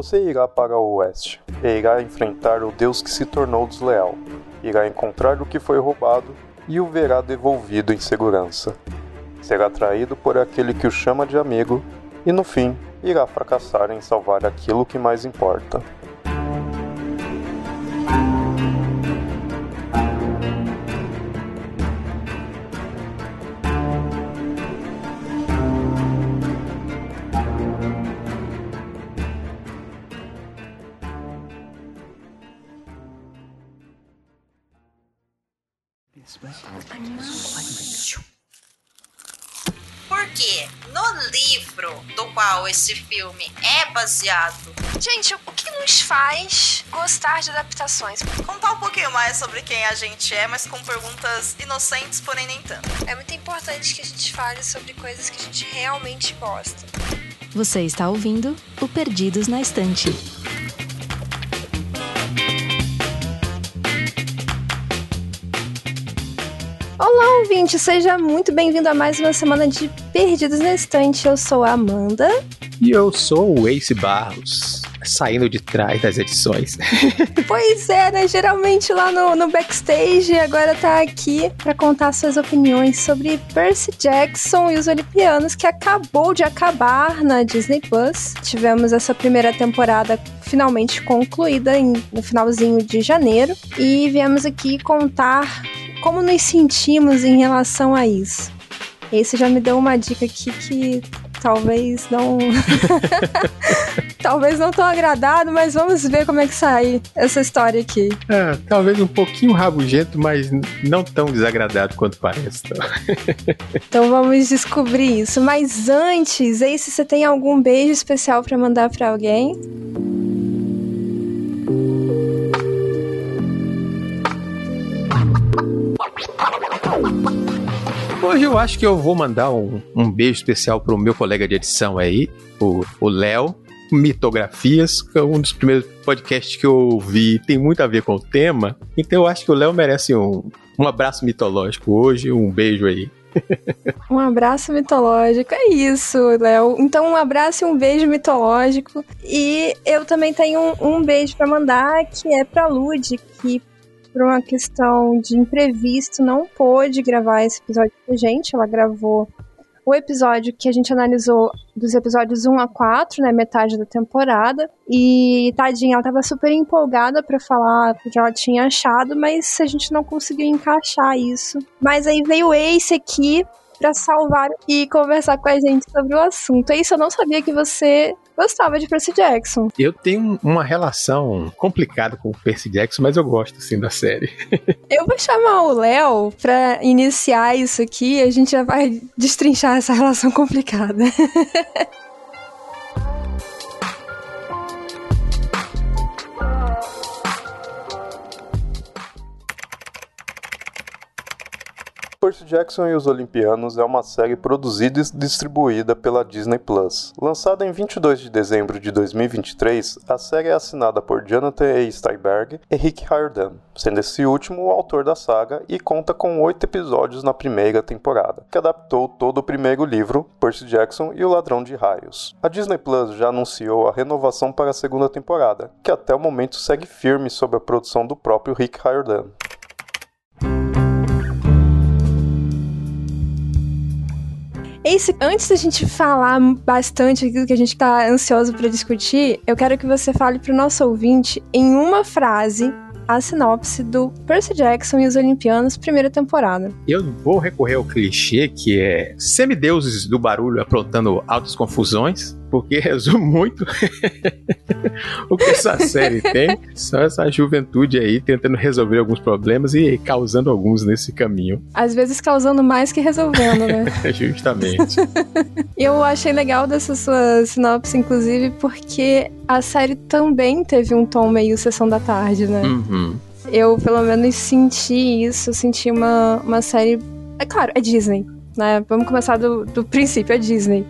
Você irá para o oeste e irá enfrentar o Deus que se tornou desleal. Irá encontrar o que foi roubado e o verá devolvido em segurança. Será traído por aquele que o chama de amigo e, no fim, irá fracassar em salvar aquilo que mais importa. Filme é baseado, Gente, o que nos faz gostar de adaptações? contar um pouquinho mais sobre quem a gente é, mas com perguntas inocentes, porém nem tanto. É muito importante que a gente fale sobre coisas que a gente realmente gosta. Você está ouvindo o Perdidos na Estante. Olá, ouvinte! Seja muito bem-vindo a mais uma semana de Perdidos na Estante. Eu sou a Amanda. E eu sou o Ace Barros, saindo de trás das edições. Pois é, né? Geralmente lá no, no backstage, agora tá aqui pra contar suas opiniões sobre Percy Jackson e os Olimpianos, que acabou de acabar na Disney Plus. Tivemos essa primeira temporada finalmente concluída em- no finalzinho de janeiro. E viemos aqui contar como nos sentimos em relação a isso. Esse já me deu uma dica aqui que talvez não. talvez não tão agradado, mas vamos ver como é que sai essa história aqui. Ah, talvez um pouquinho rabugento, mas não tão desagradado quanto parece. tá? Então vamos descobrir isso. Mas antes, aí se você tem algum beijo especial pra mandar pra alguém? Hoje eu acho que eu vou mandar um, um beijo especial pro meu colega de edição aí, o Léo. Mitografias, que é um dos primeiros podcasts que eu ouvi, tem muito a ver com o tema. Então eu acho que o Léo merece um, um abraço mitológico hoje, um beijo aí. Um abraço mitológico. É isso, Léo. Então, um abraço e um beijo mitológico. E eu também tenho um, um beijo pra mandar, que é pra Lud, que por uma questão de imprevisto não pôde gravar esse episódio com a gente. Ela gravou o episódio que a gente analisou dos episódios 1 a 4, né, metade da temporada. E tadinha, ela tava super empolgada pra falar o que ela tinha achado, mas a gente não conseguiu encaixar isso. Mas aí veio o Ace aqui pra salvar e conversar com a gente sobre o assunto. É isso, eu não sabia que você gostava de Percy Jackson. Eu tenho uma relação complicada com o Percy Jackson, mas eu gosto sim da série. Eu vou chamar o Léo pra iniciar isso aqui e a gente já vai destrinchar essa relação complicada. Percy Jackson e os Olimpianos é uma série produzida e distribuída pela Disney Plus. Lançada em 22 de dezembro de 2023, a série é assinada por Jonathan A. Steinberg e Rick Riordan, sendo esse último o autor da saga e conta com oito episódios na primeira temporada, que adaptou todo o primeiro livro, Percy Jackson e o Ladrão de Raios. A Disney Plus já anunciou a renovação para a segunda temporada, que até o momento segue firme sob a produção do próprio Rick Riordan. Antes da gente falar bastante aquilo que a gente tá ansioso pra discutir, eu quero que você fale pro nosso ouvinte em uma frase a sinopse do Percy Jackson e os Olimpianos, primeira temporada. Eu vou recorrer ao clichê que é semideuses do barulho aprontando altas confusões, porque resume muito o que essa série tem. Só essa juventude aí tentando resolver alguns problemas e causando alguns nesse caminho, Às vezes causando mais que resolvendo, né? justamente. Eu achei legal dessa sua sinopse, inclusive, porque a série também teve um tom meio sessão da tarde, né? Uhum. Eu, pelo menos, senti isso, senti uma, uma série. É claro, é Disney, né? Vamos começar do, do princípio, é Disney.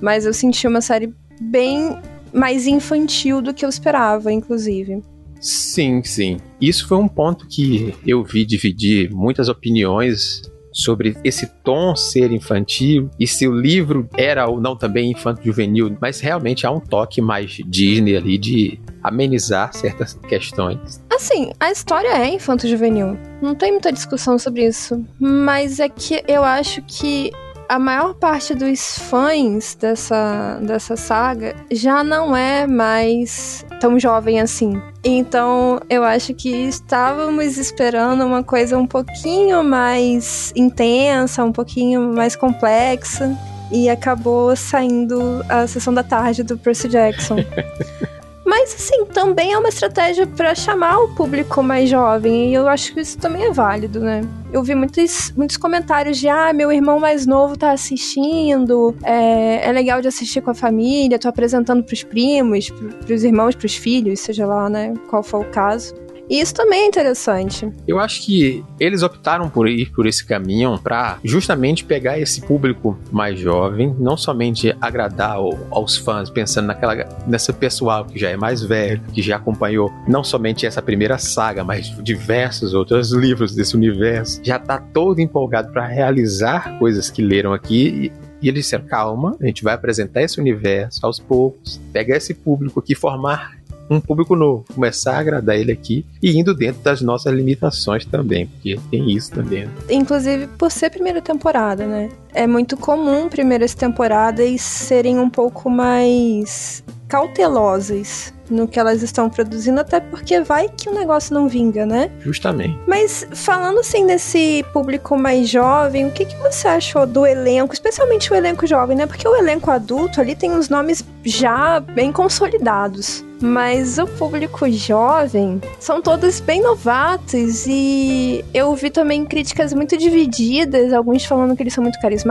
Mas eu senti uma série bem mais infantil do que eu esperava, inclusive. Sim, sim. Isso foi um ponto que eu vi dividir muitas opiniões sobre esse tom ser infantil e se o livro era ou não também infanto-juvenil, mas realmente há um toque mais Disney ali de amenizar certas questões. Assim, a história é infanto-juvenil. Não tem muita discussão sobre isso. Mas é que eu acho que a maior parte dos fãs dessa, dessa saga já não é mais tão jovem assim. Então, eu acho que estávamos esperando uma coisa um pouquinho mais intensa, um pouquinho mais complexa. E acabou saindo a sessão da tarde do Percy Jackson. Mas, assim, também é uma estratégia para chamar o público mais jovem. E eu acho que isso também é válido, né? Eu vi muitos, muitos comentários de: ah, meu irmão mais novo tá assistindo, é, é legal de assistir com a família, tô apresentando pros primos, pros irmãos, pros filhos, seja lá, né, qual for o caso. E isso também é interessante. Eu acho que eles optaram por ir por esse caminho para justamente pegar esse público mais jovem, não somente agradar ao, aos fãs, pensando naquela nessa pessoal que já é mais velho, que já acompanhou não somente essa primeira saga, mas diversos outros livros desse universo, já tá todo empolgado para realizar coisas que leram aqui e eles disseram: calma, a gente vai apresentar esse universo aos poucos, pegar esse público aqui, formar um público novo, começar a agradar ele aqui e indo dentro das nossas limitações também, porque tem isso também. Inclusive por ser primeira temporada, né? É muito comum primeiras temporadas serem um pouco mais cautelosas no que elas estão produzindo, até porque vai que o negócio não vinga, né? Justamente. Mas falando assim desse público mais jovem, o que, que você achou do elenco, especialmente o elenco jovem, né? Porque o elenco adulto ali tem uns nomes já bem consolidados. Mas o público jovem são todos bem novatos e eu vi também críticas muito divididas, alguns falando que eles são muito carismáticos,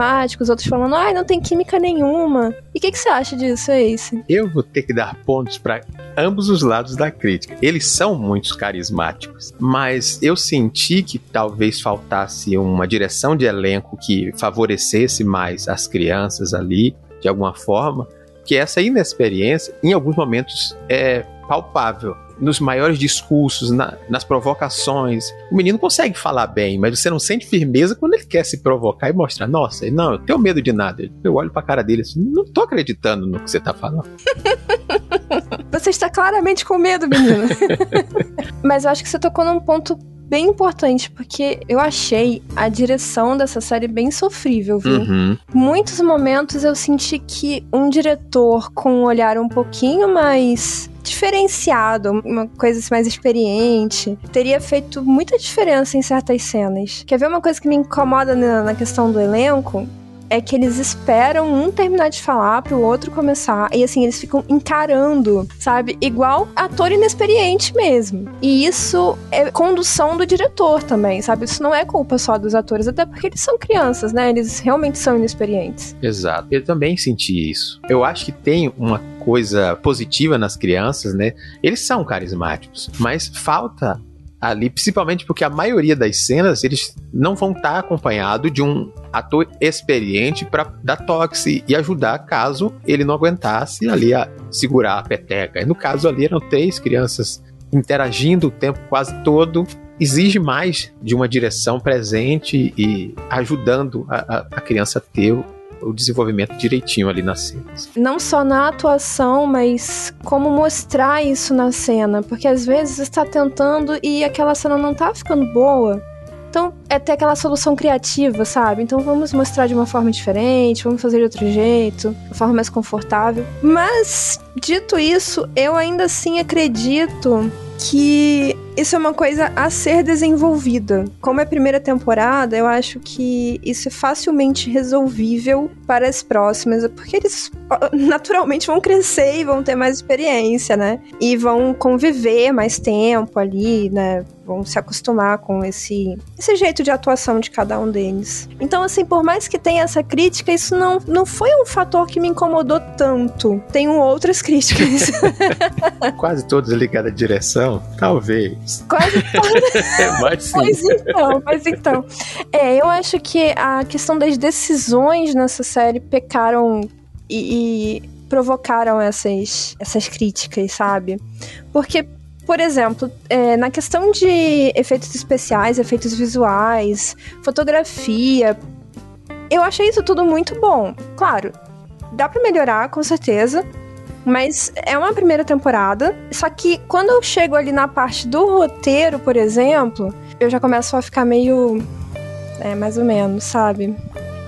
outros falando, ai, ah, não tem química nenhuma. E o que, que, você acha disso, Ace? Eu vou ter que dar pontos para ambos os lados da crítica. Eles são muito carismáticos, mas eu senti que talvez faltasse uma direção de elenco que favorecesse mais as crianças ali, de alguma forma que essa inexperiência, em alguns momentos, é palpável. Nos maiores discursos, na, nas provocações. O menino consegue falar bem, mas você não sente firmeza quando ele quer se provocar e mostrar: Nossa, não, eu tenho medo de nada. Eu olho pra cara dele assim: Não tô acreditando no que você tá falando. Você está claramente com medo, menino. mas eu acho que você tocou num ponto bem importante, porque eu achei a direção dessa série bem sofrível, viu? Uhum. Muitos momentos eu senti que um diretor com um olhar um pouquinho mais diferenciado, uma coisa assim mais experiente, teria feito muita diferença em certas cenas. Quer ver uma coisa que me incomoda na, na questão do elenco? É que eles esperam um terminar de falar pro outro começar. E assim, eles ficam encarando, sabe? Igual ator inexperiente mesmo. E isso é condução do diretor também, sabe? Isso não é culpa só dos atores, até porque eles são crianças, né? Eles realmente são inexperientes. Exato. Eu também senti isso. Eu acho que tem uma coisa positiva nas crianças, né? Eles são carismáticos, mas falta ali, principalmente porque a maioria das cenas eles não vão estar acompanhado de um ator experiente para dar toque e ajudar caso ele não aguentasse ali a segurar a peteca. E no caso ali eram três crianças interagindo o tempo quase todo. Exige mais de uma direção presente e ajudando a, a, a criança a ter o desenvolvimento direitinho ali nas cenas. Não só na atuação, mas como mostrar isso na cena, porque às vezes está tentando e aquela cena não tá ficando boa. Então, é ter aquela solução criativa, sabe? Então, vamos mostrar de uma forma diferente, vamos fazer de outro jeito, de uma forma mais confortável. Mas, dito isso, eu ainda assim acredito que isso é uma coisa a ser desenvolvida. Como é a primeira temporada, eu acho que isso é facilmente resolvível para as próximas, porque eles naturalmente vão crescer e vão ter mais experiência, né? E vão conviver mais tempo ali, né? Vão se acostumar com esse, esse jeito de atuação de cada um deles. Então, assim, por mais que tenha essa crítica, isso não, não foi um fator que me incomodou tanto. Tenho outras críticas. Quase todas ligadas à direção? Talvez. Quase todas. mas sim. Mas então, mas então. É, eu acho que a questão das decisões nessa série pecaram e, e provocaram essas, essas críticas, sabe? Porque por exemplo, é, na questão de efeitos especiais, efeitos visuais, fotografia, eu achei isso tudo muito bom. Claro, dá para melhorar, com certeza. Mas é uma primeira temporada. Só que quando eu chego ali na parte do roteiro, por exemplo, eu já começo a ficar meio. É, mais ou menos, sabe?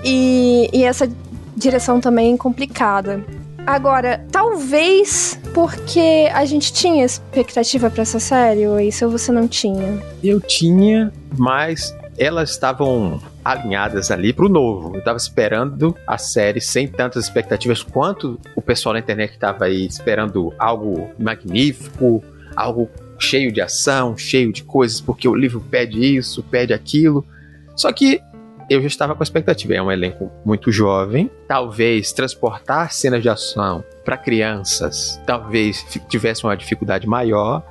E, e essa direção também é complicada. Agora, talvez porque a gente tinha expectativa para essa série, ou isso você não tinha? Eu tinha, mas elas estavam alinhadas ali pro novo. Eu tava esperando a série sem tantas expectativas quanto o pessoal na internet tava aí esperando algo magnífico, algo cheio de ação, cheio de coisas, porque o livro pede isso, pede aquilo. Só que eu já estava com a expectativa. É um elenco muito jovem. Talvez transportar cenas de ação para crianças talvez tivesse uma dificuldade maior.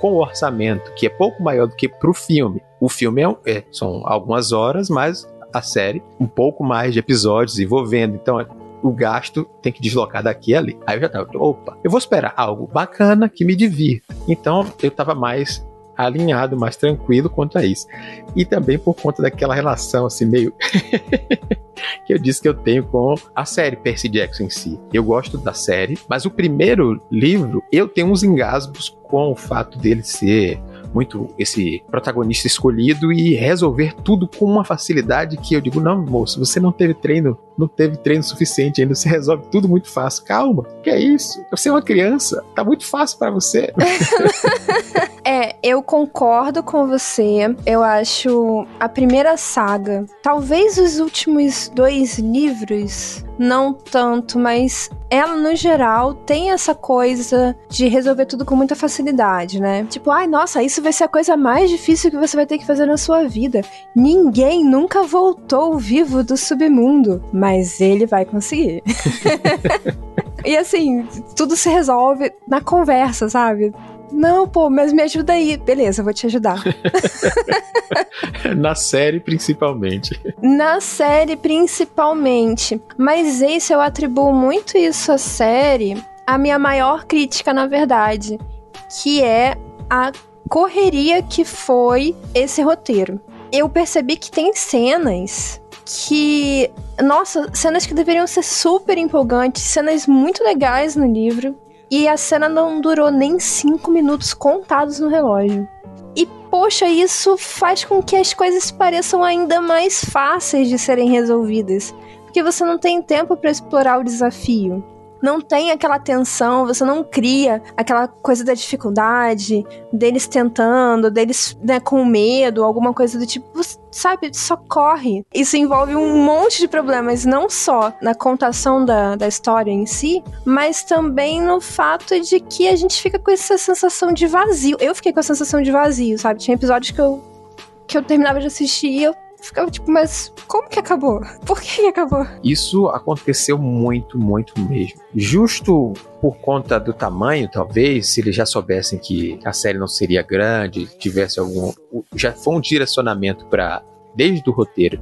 Com o orçamento, que é pouco maior do que para o filme. O filme é, é, são algumas horas, mas a série, um pouco mais de episódios envolvendo. Então, o gasto tem que deslocar daqui e ali. Aí eu já tava, opa, eu vou esperar algo bacana que me divirta. Então eu tava mais alinhado, mais tranquilo quanto a isso. E também por conta daquela relação assim meio que eu disse que eu tenho com a série Percy Jackson em si. Eu gosto da série, mas o primeiro livro eu tenho uns engasgos com o fato dele ser muito esse protagonista escolhido e resolver tudo com uma facilidade que eu digo, não, moço, você não teve treino, não teve treino suficiente ainda, você resolve tudo muito fácil. Calma, que é isso? Você é uma criança, tá muito fácil para você. é, eu concordo com você. Eu acho a primeira saga, talvez os últimos dois livros, não tanto, mas ela no geral tem essa coisa de resolver tudo com muita facilidade, né? Tipo, ai, nossa, isso vai ser a coisa mais difícil que você vai ter que fazer na sua vida. Ninguém nunca voltou vivo do submundo, mas ele vai conseguir. e assim, tudo se resolve na conversa, sabe? Não, pô, mas me ajuda aí. Beleza, vou te ajudar. Na série, principalmente. Na série, principalmente. Mas esse eu atribuo muito isso à série. A minha maior crítica, na verdade, que é a correria que foi esse roteiro. Eu percebi que tem cenas que. Nossa, cenas que deveriam ser super empolgantes, cenas muito legais no livro, e a cena não durou nem cinco minutos contados no relógio. E poxa, isso faz com que as coisas pareçam ainda mais fáceis de serem resolvidas, porque você não tem tempo para explorar o desafio não tem aquela tensão, você não cria aquela coisa da dificuldade, deles tentando, deles né, com medo, alguma coisa do tipo. Você, sabe, só corre. Isso envolve um monte de problemas, não só na contação da, da história em si, mas também no fato de que a gente fica com essa sensação de vazio. Eu fiquei com a sensação de vazio, sabe? Tinha episódios que eu, que eu terminava de assistir e eu ficava tipo, mas como que acabou? Por que acabou? Isso aconteceu muito, muito mesmo. Justo por conta do tamanho, talvez, se eles já soubessem que a série não seria grande, tivesse algum. Já foi um direcionamento para, desde o roteiro,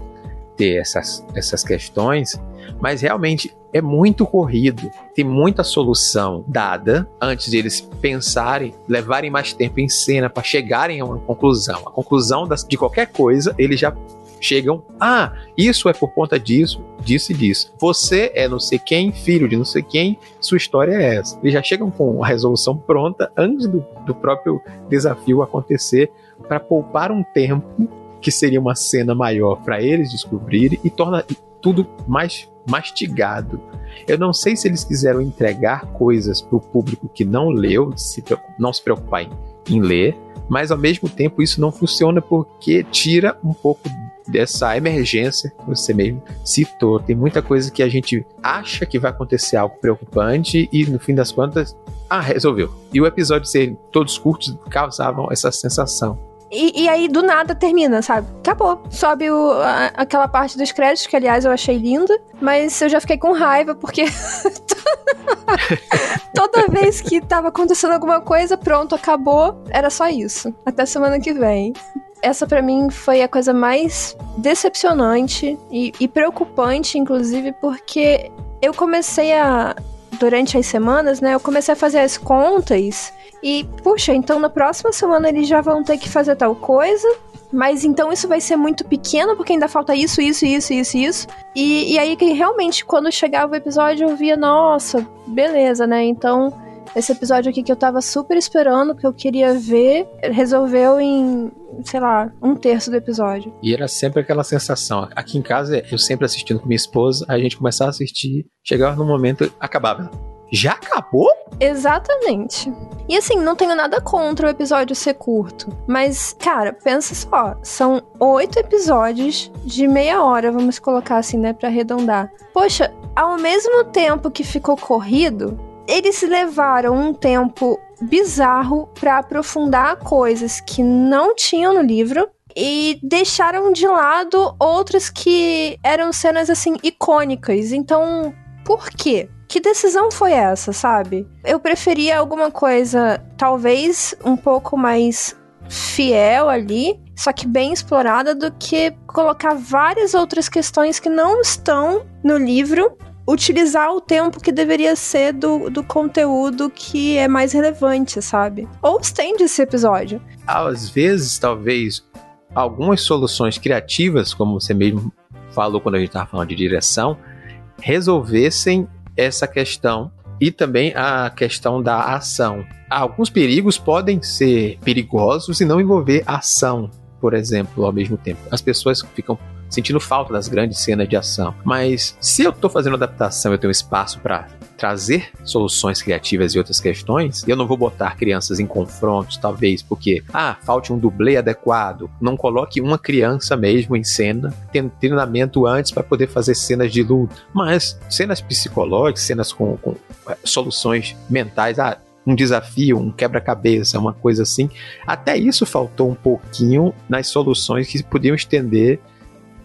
ter essas, essas questões, mas realmente é muito corrido. Tem muita solução dada antes de eles pensarem, levarem mais tempo em cena para chegarem a uma conclusão. A conclusão das, de qualquer coisa, eles já chegam, ah, isso é por conta disso, disso e disso. Você é não sei quem, filho de não sei quem, sua história é essa. Eles já chegam com a resolução pronta antes do, do próprio desafio acontecer para poupar um tempo que seria uma cena maior para eles descobrirem e torna tudo mais mastigado. Eu não sei se eles quiseram entregar coisas para o público que não leu, se, não se preocupar em, em ler, mas ao mesmo tempo isso não funciona porque tira um pouco dessa emergência que você mesmo citou. Tem muita coisa que a gente acha que vai acontecer algo preocupante e no fim das contas, ah, resolveu. E o episódio ser todos curtos causavam essa sensação. E, e, aí, do nada, termina, sabe? Acabou. Sobe o, a, aquela parte dos créditos, que aliás eu achei linda, mas eu já fiquei com raiva, porque toda vez que tava acontecendo alguma coisa, pronto, acabou. Era só isso. Até semana que vem essa para mim foi a coisa mais decepcionante e, e preocupante, inclusive, porque eu comecei a. Durante as semanas, né? Eu comecei a fazer as contas E, puxa, então na próxima semana eles já vão ter que fazer tal coisa. Mas então isso vai ser muito pequeno, porque ainda falta isso, isso, isso, isso, isso. E, e aí que realmente, quando chegava o episódio, eu via, nossa, beleza, né? Então, esse episódio aqui que eu tava super esperando, que eu queria ver, resolveu em, sei lá, um terço do episódio. E era sempre aquela sensação. Aqui em casa, eu sempre assistindo com minha esposa, a gente começava a assistir, chegava no momento, acabava. Já acabou? Exatamente. E assim, não tenho nada contra o episódio ser curto. Mas, cara, pensa só. São oito episódios de meia hora, vamos colocar assim, né, pra arredondar. Poxa, ao mesmo tempo que ficou corrido, eles levaram um tempo bizarro para aprofundar coisas que não tinham no livro e deixaram de lado outras que eram cenas assim icônicas. Então, por quê? Que decisão foi essa, sabe? Eu preferia alguma coisa, talvez um pouco mais fiel ali, só que bem explorada, do que colocar várias outras questões que não estão no livro utilizar o tempo que deveria ser do, do conteúdo que é mais relevante, sabe? Ou estende esse episódio. Às vezes, talvez, algumas soluções criativas, como você mesmo falou quando a gente estava falando de direção, resolvessem essa questão e também a questão da ação. Alguns perigos podem ser perigosos e não envolver ação, por exemplo, ao mesmo tempo. As pessoas ficam sentindo falta das grandes cenas de ação. Mas se eu estou fazendo adaptação, eu tenho espaço para trazer soluções criativas e outras questões, e eu não vou botar crianças em confrontos, talvez, porque, ah, falte um dublê adequado. Não coloque uma criança mesmo em cena, tendo treinamento antes para poder fazer cenas de luta. Mas cenas psicológicas, cenas com, com é, soluções mentais, ah, um desafio, um quebra-cabeça, uma coisa assim. Até isso faltou um pouquinho nas soluções que podiam estender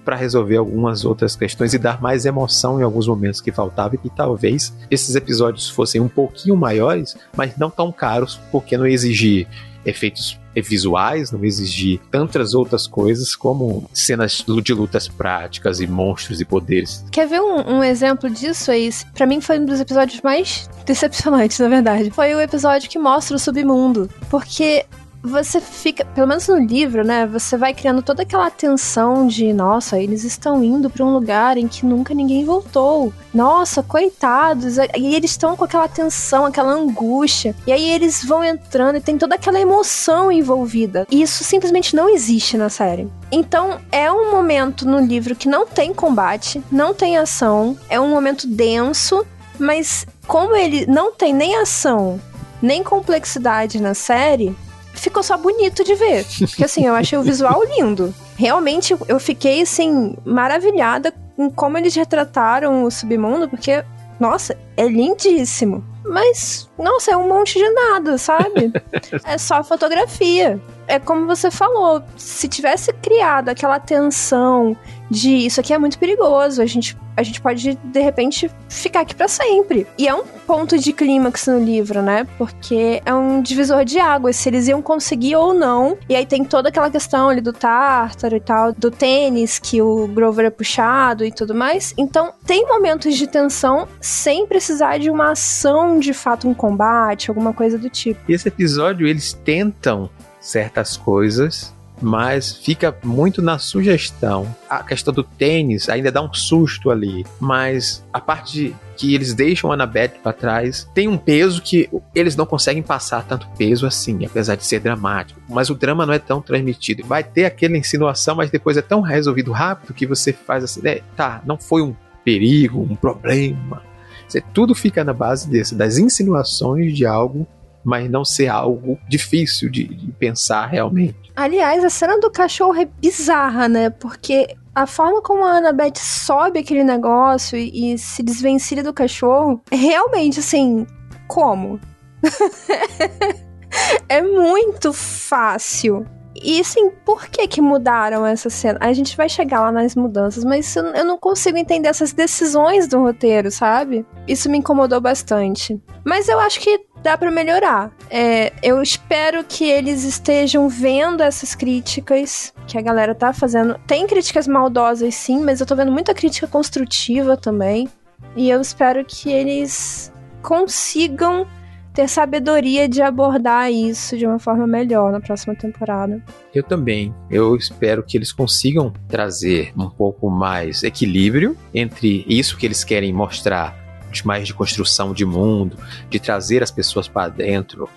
para resolver algumas outras questões e dar mais emoção em alguns momentos que faltava e talvez esses episódios fossem um pouquinho maiores, mas não tão caros, porque não exigir efeitos visuais, não exigir tantas outras coisas como cenas de lutas práticas e monstros e poderes. Quer ver um, um exemplo disso aí? Para mim foi um dos episódios mais decepcionantes, na verdade. Foi o episódio que mostra o submundo, porque você fica, pelo menos no livro, né? Você vai criando toda aquela tensão de, nossa, eles estão indo para um lugar em que nunca ninguém voltou. Nossa, coitados. E eles estão com aquela tensão, aquela angústia. E aí eles vão entrando e tem toda aquela emoção envolvida. E isso simplesmente não existe na série. Então, é um momento no livro que não tem combate, não tem ação, é um momento denso, mas como ele não tem nem ação, nem complexidade na série, ficou só bonito de ver. Porque assim, eu achei o visual lindo. Realmente, eu fiquei assim, maravilhada com como eles retrataram o submundo, porque, nossa, é lindíssimo. Mas, nossa, é um monte de nada, sabe? é só fotografia. É como você falou, se tivesse criado aquela tensão de isso aqui é muito perigoso, a gente, a gente pode de repente ficar aqui para sempre. E é um ponto de clímax no livro, né? Porque é um divisor de águas, se eles iam conseguir ou não. E aí tem toda aquela questão ali do Tártaro e tal, do tênis que o Grover é puxado e tudo mais. Então tem momentos de tensão sem precisar de uma ação de fato, um combate, alguma coisa do tipo. E esse episódio eles tentam certas coisas mas fica muito na sugestão. A questão do tênis ainda dá um susto ali, mas a parte de que eles deixam a Annabeth para trás tem um peso que eles não conseguem passar tanto peso assim, apesar de ser dramático. Mas o drama não é tão transmitido. Vai ter aquela insinuação, mas depois é tão resolvido rápido que você faz assim, é, tá, não foi um perigo, um problema. Você, tudo fica na base desse, das insinuações de algo mas não ser algo difícil de, de pensar realmente. Aliás, a cena do cachorro é bizarra, né? Porque a forma como a Annabeth sobe aquele negócio e, e se desvencilha do cachorro, realmente, assim, como? é muito fácil. E assim, por que que mudaram essa cena? A gente vai chegar lá nas mudanças, mas eu não consigo entender essas decisões do roteiro, sabe? Isso me incomodou bastante. Mas eu acho que dá para melhorar. É, eu espero que eles estejam vendo essas críticas que a galera tá fazendo. Tem críticas maldosas, sim, mas eu tô vendo muita crítica construtiva também. E eu espero que eles consigam ter sabedoria de abordar isso de uma forma melhor na próxima temporada. Eu também. Eu espero que eles consigam trazer um pouco mais equilíbrio entre isso que eles querem mostrar mais de construção de mundo, de trazer as pessoas para dentro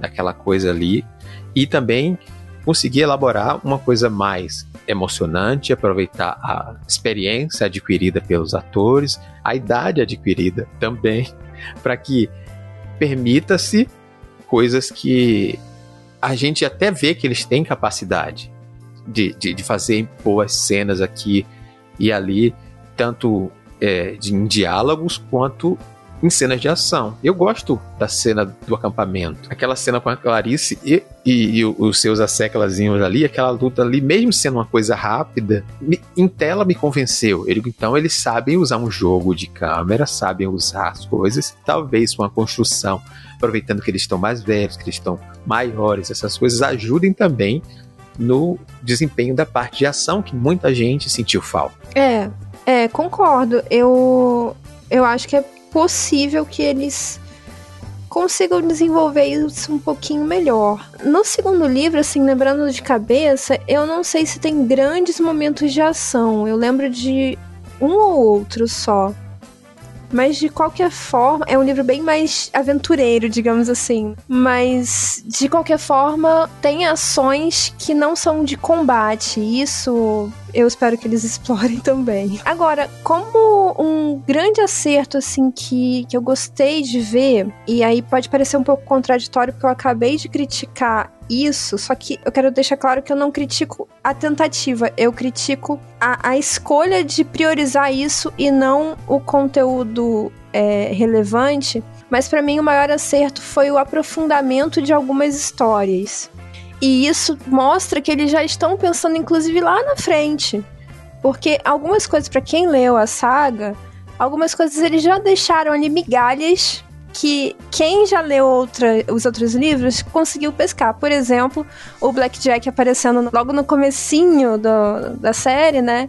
daquela coisa ali e também conseguir elaborar uma coisa mais emocionante, aproveitar a experiência adquirida pelos atores, a idade adquirida também, para que permita-se coisas que a gente até vê que eles têm capacidade de, de, de fazer boas cenas aqui e ali, tanto é, de, em diálogos quanto em cenas de ação. Eu gosto da cena do acampamento. Aquela cena com a Clarice e, e, e os seus asseclazinhos ali, aquela luta ali, mesmo sendo uma coisa rápida, me, em tela me convenceu. Então eles sabem usar um jogo de câmera, sabem usar as coisas, talvez uma construção, aproveitando que eles estão mais velhos, que eles estão maiores, essas coisas ajudem também no desempenho da parte de ação que muita gente sentiu falta. É, é, concordo. Eu, eu acho que é possível que eles consigam desenvolver isso um pouquinho melhor. No segundo livro, assim, lembrando de cabeça, eu não sei se tem grandes momentos de ação. Eu lembro de um ou outro só. Mas de qualquer forma, é um livro bem mais aventureiro, digamos assim. Mas de qualquer forma, tem ações que não são de combate. Isso eu espero que eles explorem também. Agora, como um grande acerto, assim, que, que eu gostei de ver, e aí pode parecer um pouco contraditório, porque eu acabei de criticar isso, só que eu quero deixar claro que eu não critico a tentativa, eu critico a, a escolha de priorizar isso e não o conteúdo é, relevante. Mas para mim o maior acerto foi o aprofundamento de algumas histórias. E isso mostra que eles já estão pensando, inclusive, lá na frente. Porque algumas coisas, para quem leu a saga, algumas coisas eles já deixaram ali migalhas que quem já leu outra, os outros livros conseguiu pescar. Por exemplo, o Blackjack aparecendo logo no comecinho do, da série, né?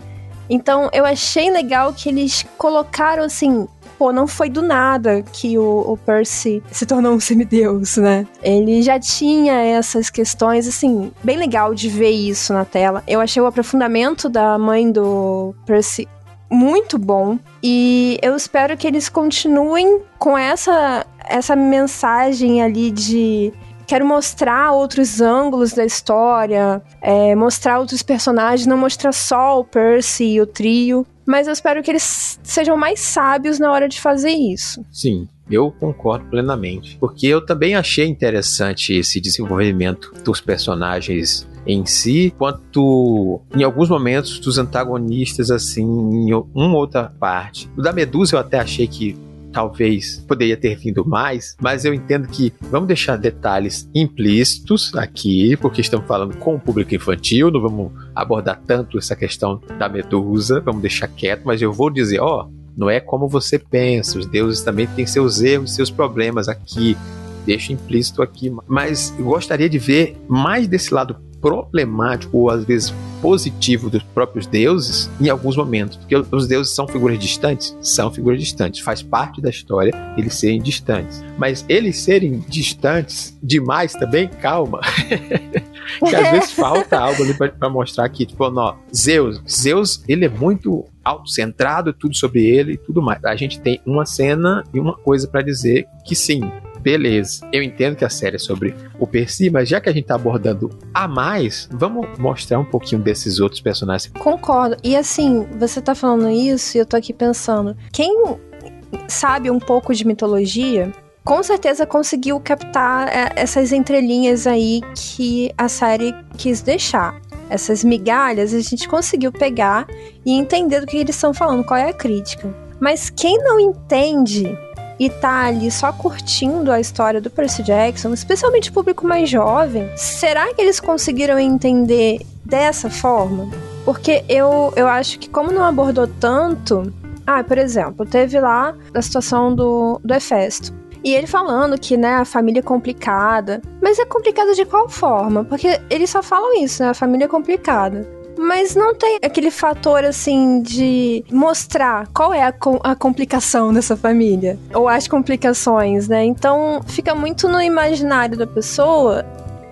Então eu achei legal que eles colocaram assim pô, não foi do nada que o, o Percy se tornou um semideus, né? Ele já tinha essas questões, assim, bem legal de ver isso na tela. Eu achei o aprofundamento da mãe do Percy muito bom e eu espero que eles continuem com essa essa mensagem ali de quero mostrar outros ângulos da história, é, mostrar outros personagens, não mostrar só o Percy e o trio mas eu espero que eles sejam mais sábios na hora de fazer isso. Sim, eu concordo plenamente. Porque eu também achei interessante esse desenvolvimento dos personagens em si, quanto em alguns momentos dos antagonistas, assim, em uma outra parte. O da Medusa eu até achei que talvez poderia ter vindo mais, mas eu entendo que vamos deixar detalhes implícitos aqui, porque estamos falando com o público infantil, não vamos abordar tanto essa questão da medusa, vamos deixar quieto, mas eu vou dizer, ó, oh, não é como você pensa, os deuses também têm seus erros, seus problemas aqui, deixa implícito aqui, mas gostaria de ver mais desse lado problemático ou às vezes positivo dos próprios deuses em alguns momentos, porque os deuses são figuras distantes, são figuras distantes, faz parte da história eles serem distantes, mas eles serem distantes demais também, calma. que às vezes falta algo ali para mostrar que, tipo, não, Zeus, Zeus, ele é muito autocentrado, tudo sobre ele e tudo mais. A gente tem uma cena e uma coisa para dizer que sim, beleza. Eu entendo que a série é sobre o Percy, mas já que a gente tá abordando a mais, vamos mostrar um pouquinho desses outros personagens. Concordo. E assim, você tá falando isso e eu tô aqui pensando, quem sabe um pouco de mitologia, com certeza conseguiu captar é, essas entrelinhas aí que a série quis deixar. Essas migalhas a gente conseguiu pegar e entender do que eles estão falando, qual é a crítica. Mas quem não entende e tá ali só curtindo a história do Percy Jackson, especialmente o público mais jovem, será que eles conseguiram entender dessa forma? Porque eu, eu acho que como não abordou tanto... Ah, por exemplo, teve lá a situação do, do Hefesto. E ele falando que, né, a família é complicada. Mas é complicada de qual forma? Porque eles só falam isso, né? A família é complicada. Mas não tem aquele fator assim de mostrar qual é a, com a complicação dessa família ou as complicações, né? Então fica muito no imaginário da pessoa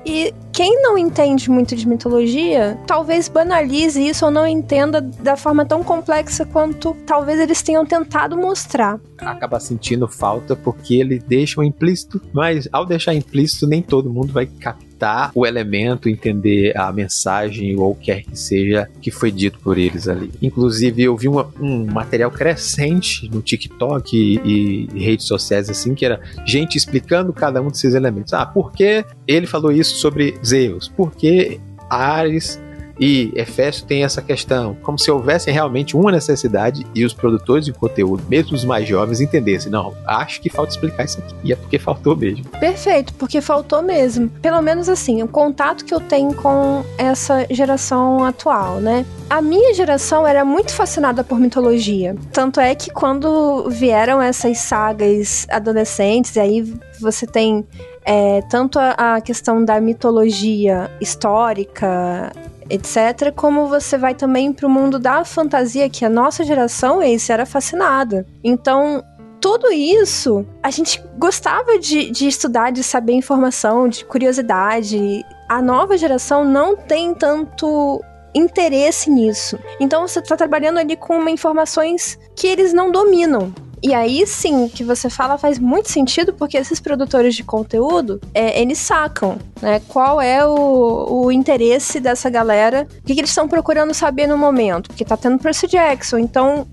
e quem não entende muito de mitologia, talvez banalize isso ou não entenda da forma tão complexa quanto talvez eles tenham tentado mostrar. Acaba sentindo falta porque ele deixa implícito, mas ao deixar implícito, nem todo mundo vai captar o elemento, entender a mensagem ou o que quer que seja que foi dito por eles ali. Inclusive, eu vi uma, um material crescente no TikTok e, e, redes sociais assim, que era gente explicando cada um desses elementos. Ah, por que ele falou isso sobre Zeus? Por que Ares e Efésio tem essa questão, como se houvesse realmente uma necessidade e os produtores de conteúdo, mesmo os mais jovens, entendessem. Não, acho que falta explicar isso aqui. E é porque faltou mesmo. Perfeito, porque faltou mesmo. Pelo menos assim, o contato que eu tenho com essa geração atual, né? A minha geração era muito fascinada por mitologia. Tanto é que quando vieram essas sagas adolescentes, e aí você tem é, tanto a, a, questão da mitologia histórica, etc., como você vai também para o mundo da fantasia, que a nossa geração, esse, era fascinada. Então, tudo isso, a gente gostava de, de estudar, de saber informação, de curiosidade. A nova geração não tem tanto interesse nisso. Então você está trabalhando ali com informações que eles não dominam. E aí sim, que você fala faz muito sentido, porque esses produtores de conteúdo, é, eles sacam, né? Qual é o, o interesse dessa galera, o que, que eles estão procurando saber no momento, porque tá tendo Percy Jackson, então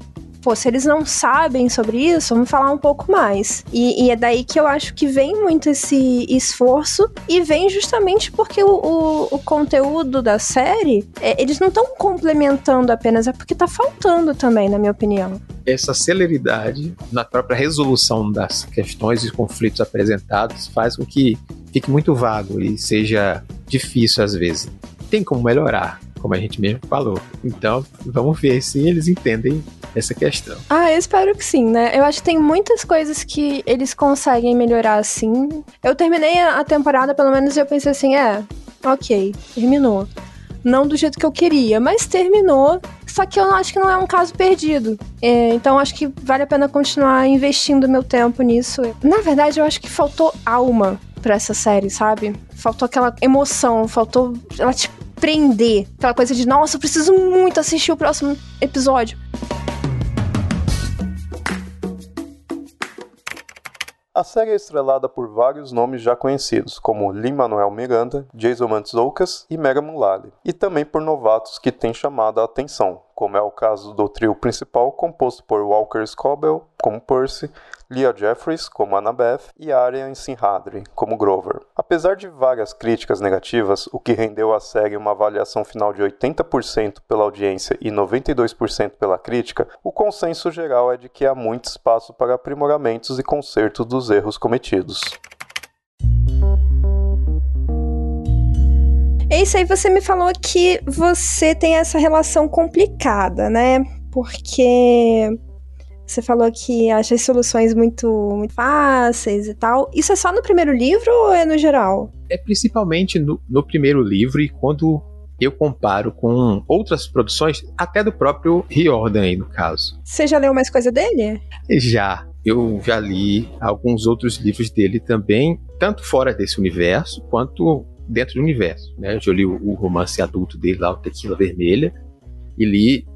pô, se eles não sabem sobre isso, vamos falar um pouco mais. E, e, é daí que eu acho que vem muito esse esforço e vem justamente porque o, o, o conteúdo da série, é, eles não estão complementando apenas, é porque tá faltando também, na minha opinião. Essa celeridade na própria resolução das questões e conflitos apresentados faz com que fique muito vago e seja difícil às vezes. Tem como melhorar, como a gente mesmo falou. Então, vamos ver se eles entendem essa questão. Ah, eu espero que sim, né? Eu acho que tem muitas coisas que eles conseguem melhorar assim. Eu terminei a temporada, pelo menos, eu pensei assim, é, ok, terminou. Não do jeito que eu queria, mas terminou. Só que eu acho que não é um caso perdido. É, então acho que vale a pena continuar investindo meu tempo nisso. Na verdade, eu acho que faltou alma para essa série, sabe? Faltou aquela emoção, faltou ela te prender. Aquela coisa de, nossa, eu preciso muito assistir o próximo episódio. A série é estrelada por vários nomes já conhecidos, como Lin-Manuel Miranda, Jason Mantzoukas e Mega Mullally, e também por novatos que têm chamado a atenção, como é o caso do trio principal composto por Walker Scobell como Percy, Leah Jeffries como Annabeth e Arya Sinhadri como Grover. Apesar de várias críticas negativas, o que rendeu à série uma avaliação final de 80% pela audiência e 92% pela crítica, o consenso geral é de que há muito espaço para aprimoramentos e consertos dos erros cometidos. Isso aí, você me falou que você tem essa relação complicada, né? Porque você falou que acha as soluções muito, muito fáceis e tal. Isso é só no primeiro livro ou é no geral? É principalmente no, no primeiro livro e quando eu comparo com outras produções, até do próprio Riordan aí, no caso. Você já leu mais coisa dele? Já. Eu já li alguns outros livros dele também, tanto fora desse universo, quanto dentro do universo. Né? Eu li o, o romance adulto dele lá, o Tequila Vermelha, e li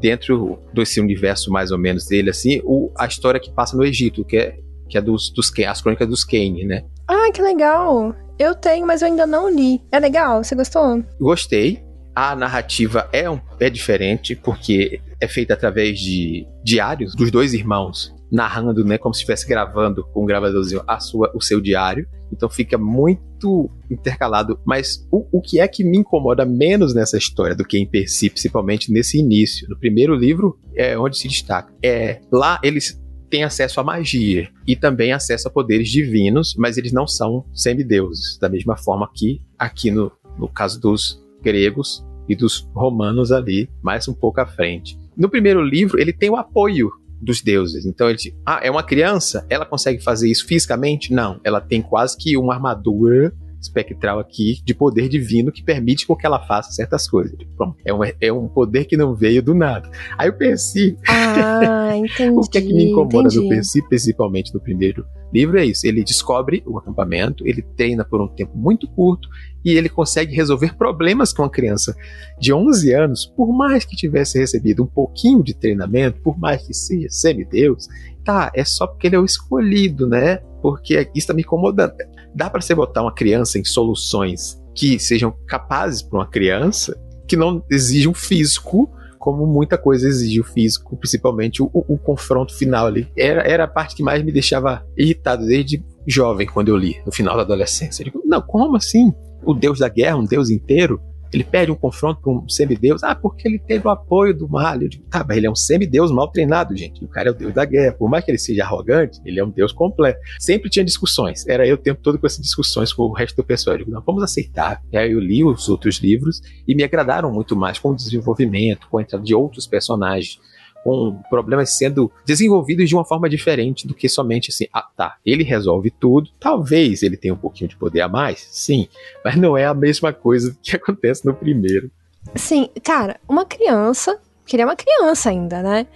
dentro desse universo mais ou menos dele, assim, o, a história que passa no Egito, que é, que é dos, dos as crônicas dos Kane, né? Ah, que legal! Eu tenho, mas eu ainda não li. É legal? Você gostou? Gostei. A narrativa é, um, é diferente, porque é feita através de diários dos dois irmãos, narrando, né, como se estivesse gravando com um gravadorzinho a sua, o seu diário. Então fica muito intercalado. Mas o, o que é que me incomoda menos nessa história do que em per si, principalmente nesse início? No primeiro livro é onde se destaca. É lá eles têm acesso à magia e também acesso a poderes divinos, mas eles não são semideuses, da mesma forma que aqui no, no caso dos gregos e dos romanos ali, mais um pouco à frente. No primeiro livro, ele tem o apoio dos deuses. Então ele ah, é uma criança, ela consegue fazer isso fisicamente? Não, ela tem quase que uma armadura espectral aqui de poder divino que permite com que ela faça certas coisas. Pronto, é um, é um poder que não veio do nada. Aí eu pensei. Ah, entendi. o que é que me incomoda entendi. no Percy, principalmente no primeiro livro, é isso. Ele descobre o acampamento, ele treina por um tempo muito curto e ele consegue resolver problemas com a criança de 11 anos, por mais que tivesse recebido um pouquinho de treinamento, por mais que seja semideus, tá, é só porque ele é o escolhido, né? Porque isso está me incomodando. Dá para você botar uma criança em soluções que sejam capazes para uma criança que não exijam físico como muita coisa exige o físico, principalmente o, o, o, confronto final ali. Era, era a parte que mais me deixava irritado desde jovem, quando eu li, no final da adolescência. Eu digo, não, como assim? O deus da guerra, um deus inteiro, ele pede um confronto para um semideus. Ah, porque ele teve o apoio do Malho. Eu digo, tá, mas ele é um semideus mal treinado, gente. O cara é o deus da guerra. Por mais que ele seja arrogante, ele é um deus completo. Sempre tinha discussões. Era eu o tempo todo com essas discussões com o resto do pessoal. Eu digo, não, vamos aceitar. E aí eu li os outros livros e me agradaram muito mais com o desenvolvimento, com a entrada de outros personagens com problemas sendo desenvolvidos de uma forma diferente do que somente assim, ah, tá, ele resolve tudo, talvez ele tenha um pouquinho de poder a mais, sim, mas não é a mesma coisa que acontece no primeiro. Sim, cara, uma criança, que ele é uma criança ainda, né?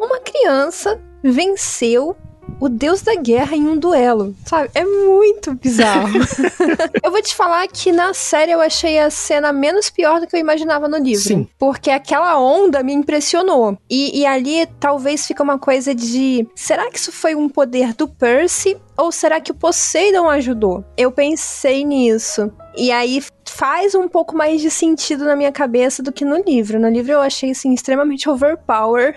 Uma criança venceu o deus da guerra em um duelo, sabe? É muito bizarro. eu vou te falar que na série eu achei a cena menos pior do que eu imaginava no livro. Sim. Porque aquela onda me impressionou. E, e ali talvez fica uma coisa de: será que isso foi um poder do Percy? Ou será que o Poseidon ajudou? Eu pensei nisso. E aí faz um pouco mais de sentido na minha cabeça do que no livro. No livro eu achei assim extremamente overpower.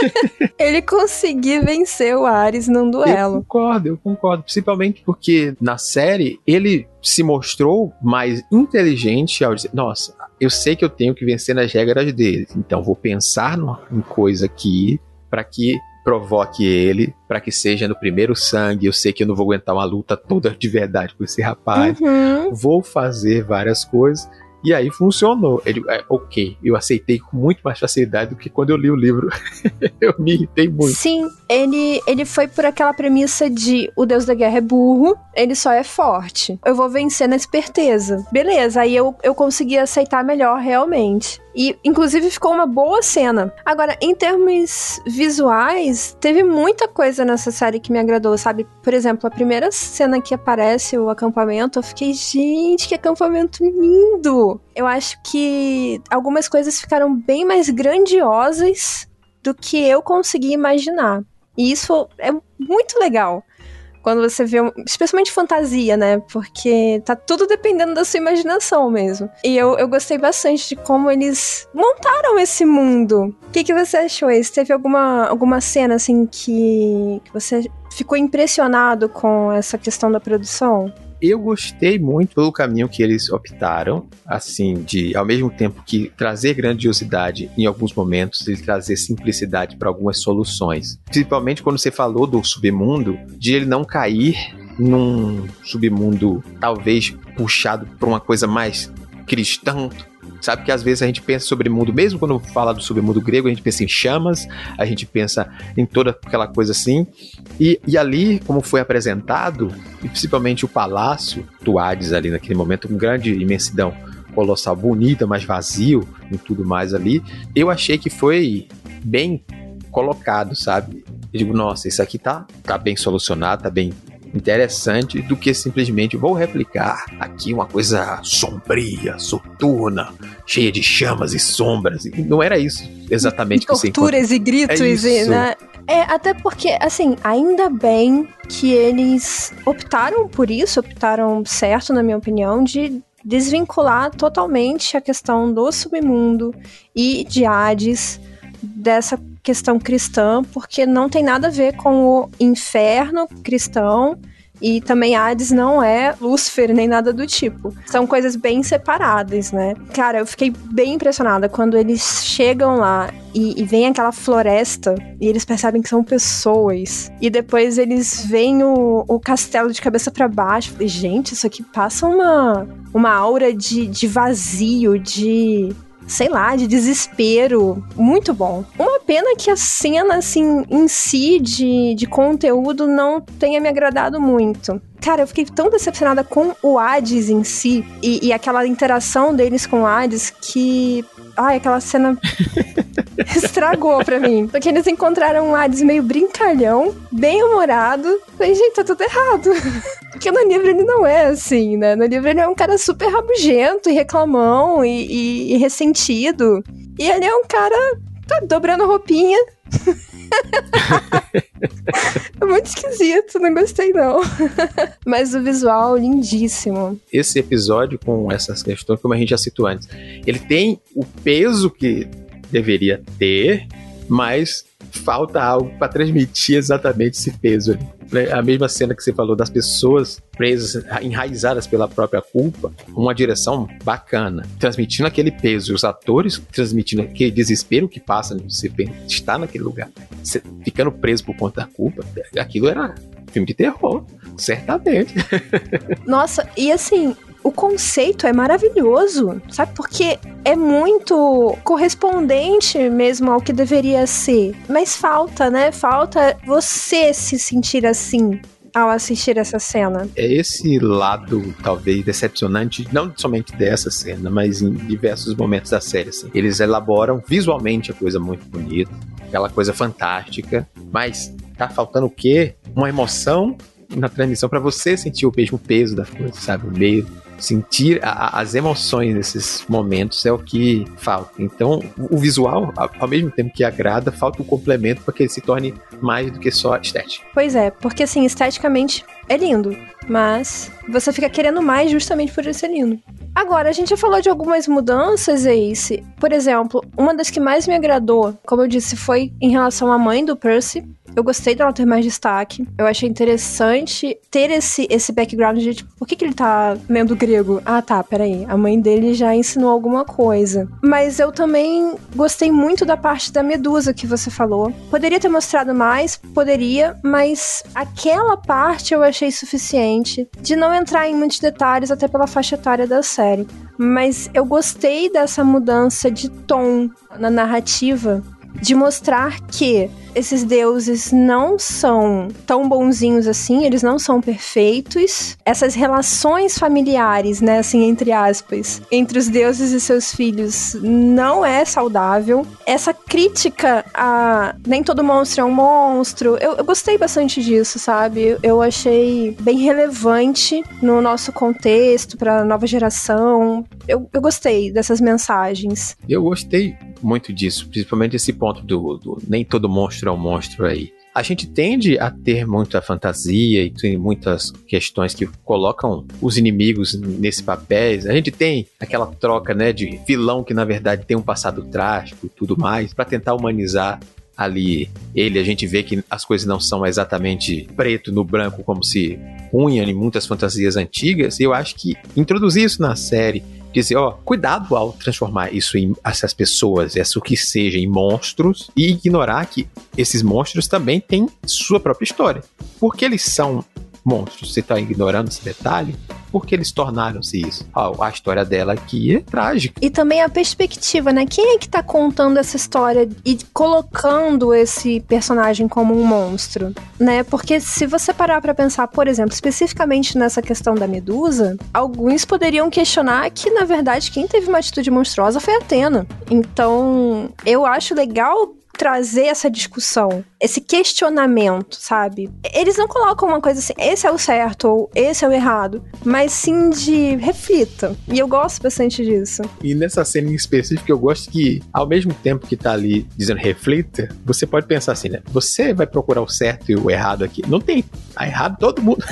ele conseguir vencer o Ares num Eu duelo. concordo, eu concordo. Principalmente porque na série ele se mostrou mais inteligente ao dizer: Nossa, eu sei que eu tenho que vencer nas regras dele, então vou pensar em coisa aqui para que provoque ele, para que seja no primeiro sangue. Eu sei que eu não vou aguentar uma luta toda de verdade com esse rapaz. Uhum. Vou fazer várias coisas. E aí funcionou. Ele, é, ok, eu aceitei com muito mais facilidade do que quando eu li o livro. eu me irritei muito. Sim, ele, ele foi por aquela premissa de o deus da guerra é burro, ele só é forte. Eu vou vencer na esperteza. Beleza, aí eu, eu consegui aceitar melhor realmente. E, inclusive, ficou uma boa cena. Agora, em termos visuais, teve muita coisa nessa série que me agradou, sabe? Por exemplo, a primeira cena que aparece o acampamento, eu fiquei, gente, que acampamento lindo! Eu acho que algumas coisas ficaram bem mais grandiosas do que eu consegui imaginar. E isso é muito legal. Quando você vê, especialmente fantasia, né? Porque tá tudo dependendo da sua imaginação mesmo. E eu, eu gostei bastante de como eles montaram esse mundo. O que, que você achou? Ace? Teve alguma, alguma cena, assim, que, que você ficou impressionado com essa questão da produção? Eu gostei muito pelo caminho que eles optaram, assim, de ao mesmo tempo que trazer grandiosidade em alguns momentos, ele trazer simplicidade para algumas soluções. Principalmente quando você falou do submundo, de ele não cair num submundo talvez puxado para uma coisa mais cristã. Sabe que às vezes a gente pensa sobre mundo, mesmo quando fala do submundo grego, a gente pensa em chamas, a gente pensa em toda aquela coisa assim. E, e ali, como foi apresentado, e principalmente o palácio do Hades ali naquele momento, com grande imensidão colossal, bonita, mas vazio e tudo mais ali, eu achei que foi bem colocado, sabe? Eu digo, nossa, isso aqui tá, tá bem solucionado, tá bem interessante, do que simplesmente vou replicar aqui uma coisa sombria, soturna, cheia de chamas e sombras. E não era isso exatamente que você. Torturas e gritos, É e, isso. né? É, até porque, assim, ainda bem que eles optaram por isso, optaram certo, na minha opinião, de desvincular totalmente a questão do submundo e de Hades dessa questão cristã, porque não tem nada a ver com o inferno cristão e também Hades não é Lúcifer nem nada do tipo. São coisas bem separadas, né? Cara, eu fiquei bem impressionada quando eles chegam lá e, e vem aquela floresta e eles percebem que são pessoas. E depois eles veem o, o castelo de cabeça para baixo. Falei, gente, isso aqui passa uma, uma aura de, de vazio, de sei lá, de desespero. Muito bom. Uma pena que a cena, assim, em si, de, de conteúdo, não tenha me agradado muito. Cara, eu fiquei tão decepcionada com o Hades em si e, e aquela interação deles com o Hades que. Ai, aquela cena estragou pra mim. Porque eles encontraram um Hades meio brincalhão, bem humorado. Falei, gente, tá tudo errado. Porque no livro ele não é assim, né? No livro ele é um cara super rabugento e reclamão e, e, e ressentido. E ele é um cara tá dobrando roupinha. é muito esquisito, não gostei não. Mas o visual lindíssimo. Esse episódio com essas questões, como a gente já citou antes, ele tem o peso que deveria ter, mas falta algo para transmitir exatamente esse peso ali. Né? A mesma cena que você falou das pessoas presas, enraizadas pela própria culpa, uma direção bacana, transmitindo aquele peso, os atores transmitindo aquele desespero que passa de você estar naquele lugar, você ficando preso por conta da culpa. Aquilo era filme de terror, certamente. Nossa, e assim, o conceito é maravilhoso, sabe? Porque é muito correspondente mesmo ao que deveria ser. Mas falta, né? Falta você se sentir assim ao assistir essa cena. É esse lado, talvez, decepcionante, não somente dessa cena, mas em diversos momentos da série. Assim. Eles elaboram visualmente a coisa muito bonita, aquela coisa fantástica, mas tá faltando o quê? Uma emoção na transmissão para você sentir o mesmo peso da coisa, sabe? O meio sentir a, as emoções nesses momentos é o que falta. Então, o visual, ao mesmo tempo que agrada, falta o complemento para que ele se torne mais do que só estética. Pois é, porque assim, esteticamente é lindo, mas você fica querendo mais justamente por ele ser lindo. Agora, a gente já falou de algumas mudanças, Ace. Por exemplo, uma das que mais me agradou, como eu disse, foi em relação à mãe do Percy. Eu gostei dela ter mais destaque. Eu achei interessante ter esse, esse background de, tipo, por que, que ele tá lendo grego? Ah, tá, peraí. A mãe dele já ensinou alguma coisa. Mas eu também gostei muito da parte da Medusa que você falou. Poderia ter mostrado mais, poderia, mas aquela parte eu achei suficiente de não entrar em muitos detalhes, até pela faixa etária da série. Mas eu gostei dessa mudança de tom na narrativa de mostrar que esses deuses não são tão bonzinhos assim, eles não são perfeitos. Essas relações familiares, né, assim, entre aspas, entre os deuses e seus filhos não é saudável. Essa crítica a nem todo monstro é um monstro, eu, eu gostei bastante disso, sabe? Eu achei bem relevante no nosso contexto, para a nova geração. Eu, eu gostei dessas mensagens. Eu gostei muito disso, principalmente esse ponto do, do nem todo monstro é um monstro aí a gente tende a ter muita fantasia e tem muitas questões que colocam os inimigos nesse papéis. A gente tem aquela troca, né, de vilão que na verdade tem um passado trágico e tudo mais, para tentar humanizar ali ele. A gente vê que as coisas não são exatamente preto no branco como se punham em muitas fantasias antigas. E eu acho que introduzir isso na série dizer, ó, cuidado ao transformar isso em essas pessoas, essa o que seja, em monstros e ignorar que esses monstros também têm sua própria história. Porque eles são monstros. Você está ignorando esse detalhe? Porque eles tornaram-se isso. a história dela aqui é trágica. E também a perspectiva, né? Quem é que tá contando essa história e colocando esse personagem como um monstro, né? Porque se você parar para pensar, por exemplo, especificamente nessa questão da Medusa, alguns poderiam questionar que, na verdade, quem teve uma atitude monstruosa foi a Atena. Então, eu acho legal trazer essa discussão, esse questionamento, sabe? Eles não colocam uma coisa assim, esse é o certo ou esse é o errado, mas sim de reflita. E eu gosto bastante disso. E nessa cena em específico, eu gosto que, ao mesmo tempo que tá ali dizendo reflita, você pode pensar assim, né? Você vai procurar o certo e o errado aqui. Não tem. Tá errado todo mundo.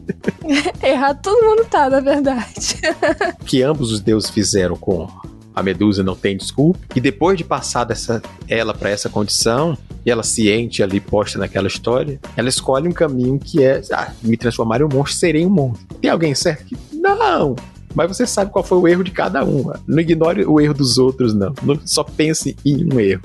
errado todo mundo tá, na verdade. que ambos os deuses fizeram com a Medusa não tem desculpa. E depois de passar dessa, ela para essa condição, e ela ciente ali posta naquela história, ela escolhe um caminho que é ah, me transformar em um monstro, serei um monstro. Tem alguém certo que não. Mas você sabe qual foi o erro de cada um. Não ignore o erro dos outros, não. não só pense em um erro.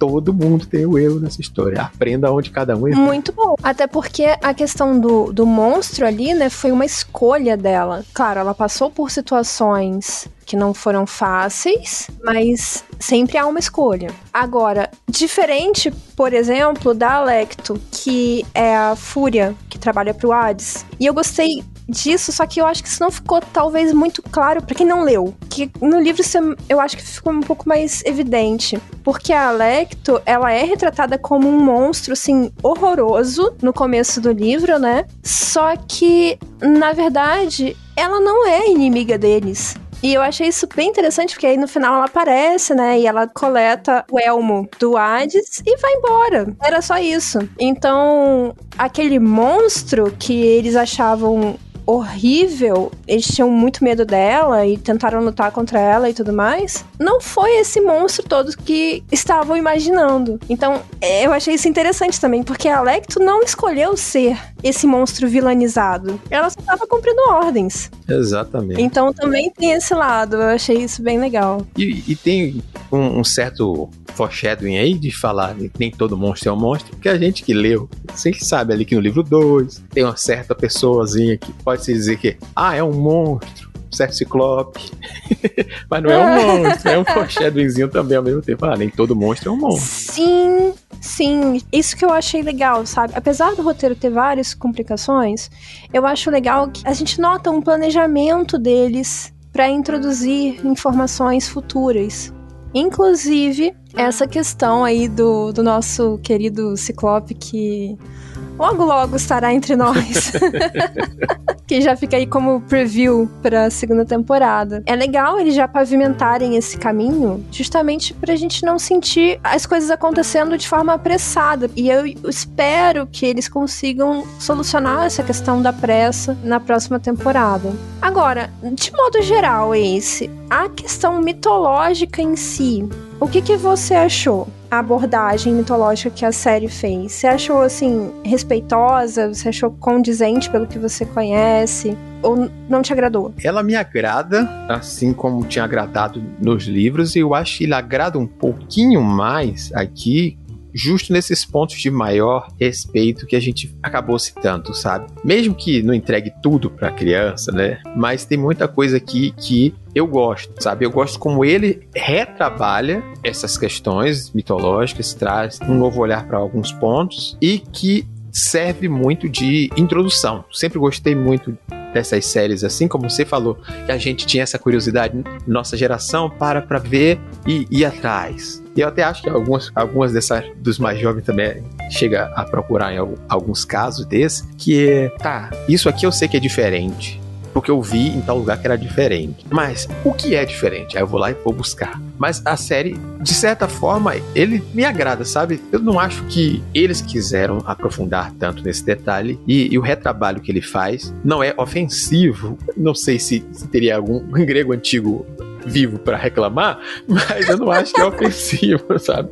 Todo mundo tem o erro nessa história. Aprenda onde cada um errou. Muito bom. Até porque a questão do, do monstro ali, né, foi uma escolha dela. Claro, ela passou por situações que não foram fáceis, mas sempre há uma escolha. Agora, diferente, por exemplo, da Alecto, que é a Fúria, que trabalha pro Hades. E eu gostei disso, só que eu acho que isso não ficou talvez muito claro para quem não leu. Que no livro eu acho que ficou um pouco mais evidente, porque a Alecto, ela é retratada como um monstro assim horroroso no começo do livro, né? Só que na verdade, ela não é inimiga deles. E eu achei isso bem interessante, porque aí no final ela aparece, né? E ela coleta o elmo do Hades e vai embora. Era só isso. Então, aquele monstro que eles achavam horrível, eles tinham muito medo dela e tentaram lutar contra ela e tudo mais, não foi esse monstro todo que estavam imaginando. Então, é, eu achei isso interessante também, porque a Alecto não escolheu ser esse monstro vilanizado. Ela só estava cumprindo ordens. Exatamente. Então também tem esse lado, eu achei isso bem legal. E, e tem um, um, certo foreshadowing aí de falar que nem todo monstro é um monstro, porque a gente que leu, sempre sabe ali que no livro 2 tem uma certa pessoazinha que pode se dizer que, ah, é um monstro certo ciclope. Mas não é um monstro, é um foreshadowingzinho também ao mesmo tempo. Ah, nem todo monstro é um monstro. Sim, sim. Isso que eu achei legal, sabe? Apesar do roteiro ter várias complicações, eu acho legal que a gente nota um planejamento deles para introduzir informações futuras. Inclusive, essa questão aí do, do nosso querido Ciclope que logo logo estará entre nós. que já fica aí como preview para a segunda temporada. É legal eles já pavimentarem esse caminho, justamente pra gente não sentir as coisas acontecendo de forma apressada. E eu espero que eles consigam solucionar essa questão da pressa na próxima temporada. Agora, de modo geral, Ace, a questão mitológica em si, o que, que você achou? A abordagem mitológica que a série fez. Você achou, assim, respeitosa? Você achou condizente pelo que você conhece? Ou não te agradou? Ela me agrada, assim como tinha agradado nos livros, e eu acho que ele agrada um pouquinho mais aqui justo nesses pontos de maior respeito que a gente acabou citando, sabe? Mesmo que não entregue tudo para a criança, né? Mas tem muita coisa aqui que eu gosto, sabe? Eu gosto como ele retrabalha essas questões mitológicas, traz um novo olhar para alguns pontos e que serve muito de introdução. Sempre gostei muito dessas séries, assim como você falou, que a gente tinha essa curiosidade, nossa geração para para ver e ir atrás. E eu até acho que algumas, algumas dessas dos mais jovens também chega a procurar em alguns casos desses, que é, tá, isso aqui eu sei que é diferente porque eu vi em tal lugar que era diferente. Mas o que é diferente? Aí eu vou lá e vou buscar. Mas a série, de certa forma, ele me agrada, sabe? Eu não acho que eles quiseram aprofundar tanto nesse detalhe e, e o retrabalho que ele faz não é ofensivo. Não sei se, se teria algum grego antigo vivo para reclamar, mas eu não acho que é ofensivo, sabe?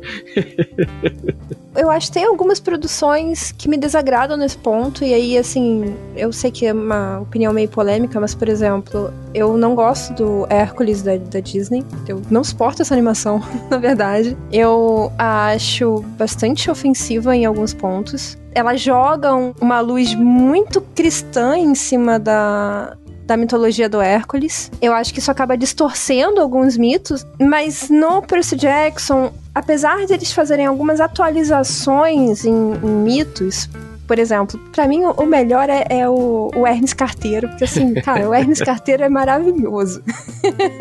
eu acho que tem algumas produções que me desagradam nesse ponto, e aí, assim, eu sei que é uma opinião meio polêmica, mas, por exemplo, eu não gosto do Hércules da, da Disney. Eu não suporto essa animação, na verdade. Eu acho bastante ofensiva em alguns pontos. Elas jogam uma luz muito cristã em cima da, da mitologia do Hércules. Eu acho que isso acaba distorcendo alguns mitos, mas no Percy Jackson, apesar de eles fazerem algumas atualizações em, em mitos, por exemplo, para mim o melhor é, é o, o, Hermes Carteiro, porque assim, cara, o Hermes Carteiro é maravilhoso.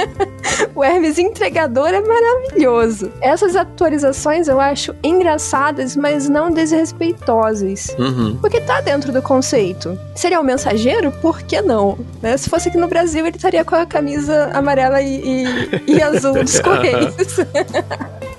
o Hermes Entregador é maravilhoso. Essas atualizações eu acho engraçadas, mas não desrespeitosas. Uhum. Porque tá dentro do conceito. Seria o um mensageiro? Por que não? Né? Se fosse aqui no Brasil, ele estaria com a camisa amarela e, e, e azul dos Correios.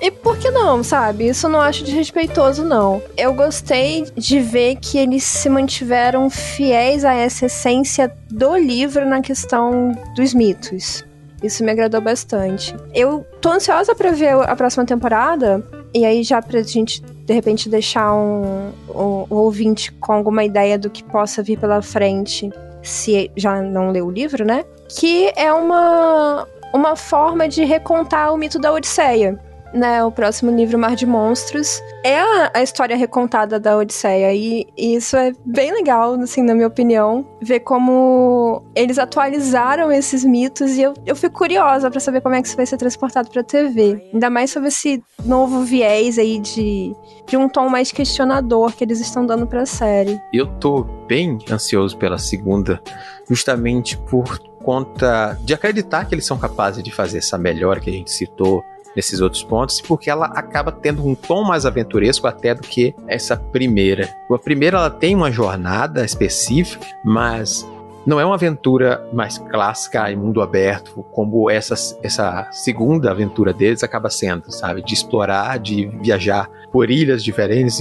E por que não, sabe? Isso não acho desrespeitoso, não. Eu gostei de ver que eles se mantiveram fiéis a essa essência do livro na questão dos mitos. Isso me agradou bastante. Eu tô ansiosa para ver a próxima temporada. E aí, já pra gente, de repente, deixar um, um, um ouvinte com alguma ideia do que possa vir pela frente, se já não leu o livro, né? Que é uma, uma forma de recontar o mito da Odisseia né, o próximo livro, Mar de Monstros, é a, a história recontada da Odisseia. E, e, isso é bem legal, assim, na minha opinião, ver como eles atualizaram esses mitos e eu, eu fico curiosa para saber como é que isso vai ser transportado pra TV. Ainda mais sobre esse novo viés aí de, de um tom mais questionador que eles estão dando pra série. Eu tô bem ansioso pela segunda, justamente por conta de acreditar que eles são capazes de fazer essa melhora que a gente citou nesses outros pontos, porque ela acaba tendo um tom mais aventuresco até do que essa primeira. A primeira ela tem uma jornada específica, mas não é uma aventura mais clássica em mundo aberto, como essa, essa segunda aventura deles acaba sendo, sabe? De explorar, de viajar por ilhas diferentes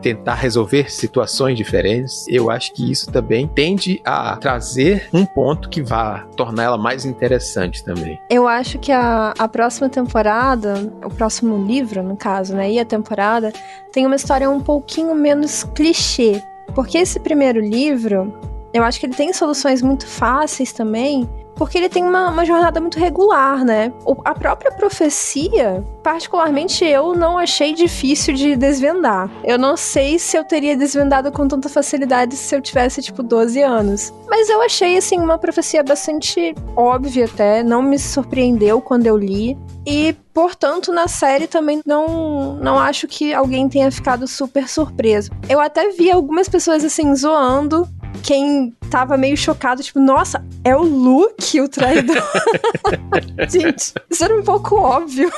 tentar resolver situações diferentes, eu acho que isso também tende a trazer um ponto que vá tornar ela mais interessante também. Eu acho que a, a próxima temporada, o próximo livro, no caso, né, e a temporada, tem uma história um pouquinho menos clichê. Porque esse primeiro livro, eu acho que ele tem soluções muito fáceis também, porque ele tem uma, uma jornada muito regular, né? O, a própria profecia, particularmente eu não achei difícil de desvendar. Eu não sei se eu teria desvendado com tanta facilidade se eu tivesse, tipo, 12 anos. Mas eu achei, assim, uma profecia bastante óbvia até, não me surpreendeu quando eu li. E, portanto, na série também não, não acho que alguém tenha ficado super surpreso. Eu até vi algumas pessoas, assim, zoando quem tava meio chocado, tipo, nossa, é o Luke o traidor. Gente, isso era um pouco óbvio.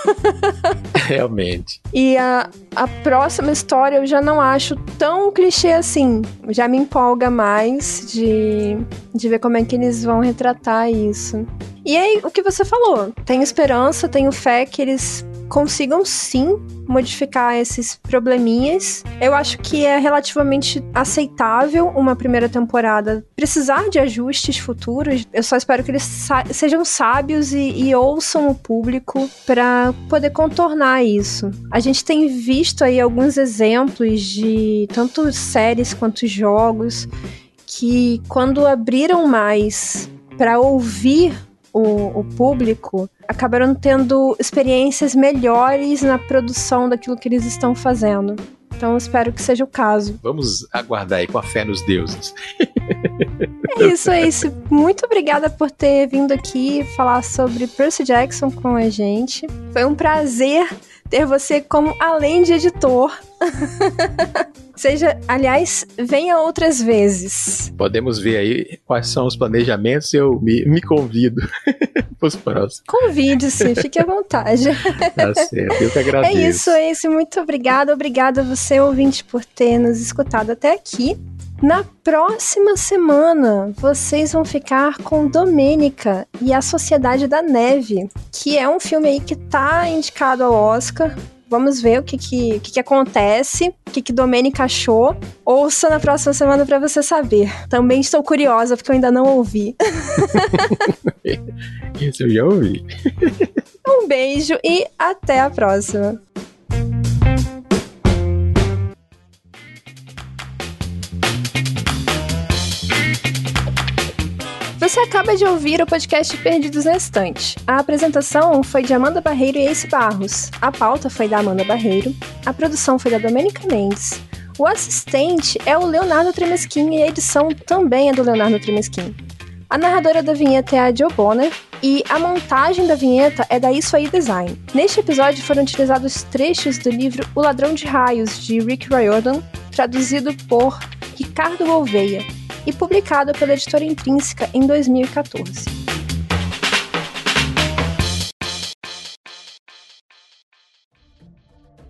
Realmente. E a, a próxima história eu já não acho tão clichê assim. Já me empolga mais de, de ver como é que eles vão retratar isso. E aí, o que você falou? Tenho esperança, tenho fé que eles consigam sim modificar esses probleminhas. Eu acho que é relativamente aceitável uma primeira temporada precisar de ajustes futuros. Eu só espero que eles sejam sábios e, e ouçam o público para poder contornar isso. A gente tem visto aí alguns exemplos de tanto séries quanto jogos que quando abriram mais para ouvir o, o público acabaram tendo experiências melhores na produção daquilo que eles estão fazendo. Então espero que seja o caso. Vamos aguardar aí com a fé nos deuses. É isso, é isso. Muito obrigada por ter vindo aqui falar sobre Percy Jackson com a gente. Foi um prazer ter você como além de editor. Seja, aliás, venha outras vezes. Podemos ver aí quais são os planejamentos. Eu me, me convido os próximos. Convide-se, fique à vontade. Tá certo, eu que agradeço. É isso, é isso. Muito obrigada. Obrigada a você, ouvinte, por ter nos escutado até aqui. Na próxima semana, vocês vão ficar com Domênica e a Sociedade da Neve, que é um filme aí que tá indicado ao Oscar. Vamos ver o que que, que, que acontece, o que que Domênica achou. Ouça na próxima semana para você saber. Também estou curiosa, porque eu ainda não ouvi. Isso eu já ouvi. um beijo e até a próxima. Você acaba de ouvir o podcast Perdidos na Estante. A apresentação foi de Amanda Barreiro e Ace Barros. A pauta foi da Amanda Barreiro. A produção foi da Domênica Mendes. O assistente é o Leonardo Tremesquim e a edição também é do Leonardo Tremesquim. A narradora da vinheta é a Joe Bonner e a montagem da vinheta é da Isso Aí Design. Neste episódio foram utilizados trechos do livro O Ladrão de Raios, de Rick Riordan, traduzido por Ricardo Gouveia e publicado pela editora Intrínseca em 2014.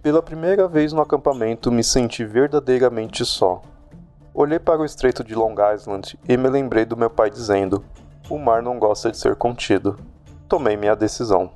Pela primeira vez no acampamento, me senti verdadeiramente só. Olhei para o estreito de Long Island e me lembrei do meu pai dizendo: O mar não gosta de ser contido. Tomei minha decisão.